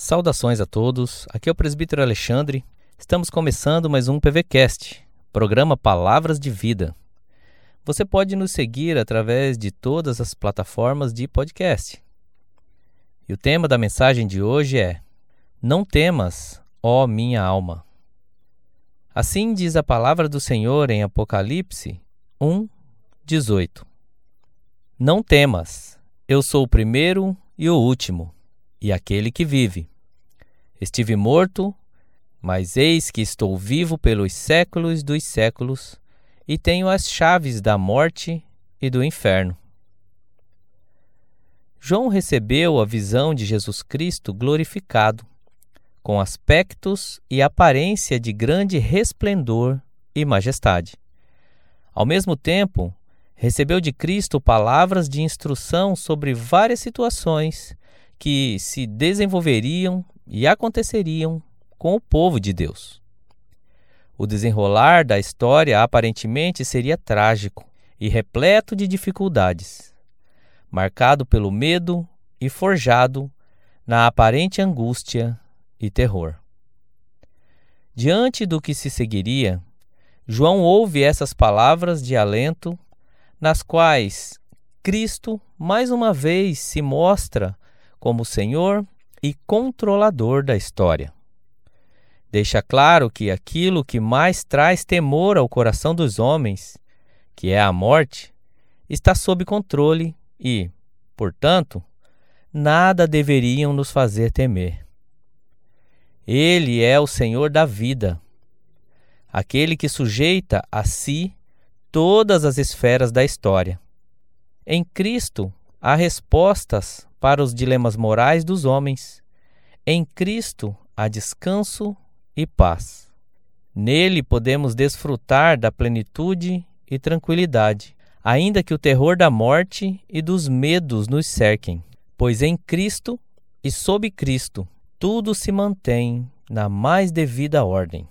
Saudações a todos, aqui é o presbítero Alexandre. Estamos começando mais um PVCast, programa Palavras de Vida. Você pode nos seguir através de todas as plataformas de podcast. E o tema da mensagem de hoje é: Não temas, ó minha alma. Assim diz a palavra do Senhor em Apocalipse 1, 18. Não temas, eu sou o primeiro e o último e aquele que vive. Estive morto, mas eis que estou vivo pelos séculos dos séculos e tenho as chaves da morte e do inferno. João recebeu a visão de Jesus Cristo glorificado, com aspectos e aparência de grande resplendor e majestade. Ao mesmo tempo, recebeu de Cristo palavras de instrução sobre várias situações que se desenvolveriam e aconteceriam com o povo de Deus. O desenrolar da história aparentemente seria trágico e repleto de dificuldades, marcado pelo medo e forjado na aparente angústia e terror. Diante do que se seguiria, João ouve essas palavras de alento, nas quais Cristo mais uma vez se mostra como Senhor e controlador da história. Deixa claro que aquilo que mais traz temor ao coração dos homens, que é a morte, está sob controle e, portanto, nada deveriam nos fazer temer. Ele é o Senhor da vida, aquele que sujeita a si todas as esferas da história. Em Cristo há respostas para os dilemas morais dos homens. Em Cristo há descanso e paz. Nele podemos desfrutar da plenitude e tranquilidade, ainda que o terror da morte e dos medos nos cerquem, pois em Cristo e sob Cristo tudo se mantém na mais devida ordem.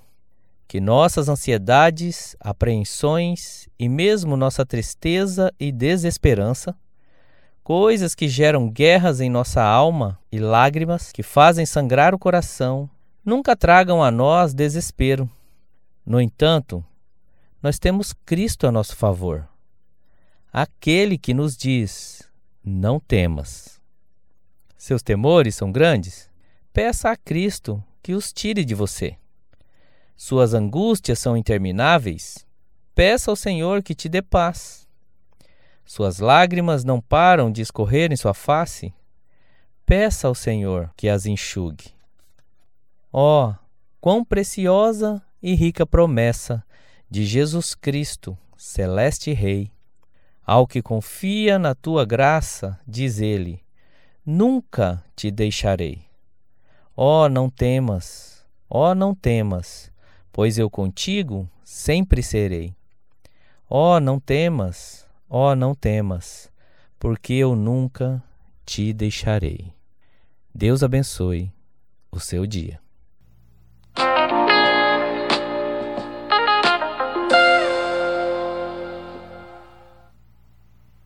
Que nossas ansiedades, apreensões e mesmo nossa tristeza e desesperança coisas que geram guerras em nossa alma e lágrimas que fazem sangrar o coração, nunca tragam a nós desespero. No entanto, nós temos Cristo a nosso favor, aquele que nos diz: não temas. Seus temores são grandes? Peça a Cristo que os tire de você. Suas angústias são intermináveis? Peça ao Senhor que te dê paz. Suas lágrimas não param de escorrer em sua face? Peça ao Senhor que as enxugue. Oh, quão preciosa e rica promessa de Jesus Cristo, celeste Rei! Ao que confia na tua graça, diz ele: Nunca te deixarei. Oh, não temas, oh, não temas, pois eu contigo sempre serei. Ó, não temas, Ó, oh, não temas, porque eu nunca te deixarei. Deus abençoe o seu dia.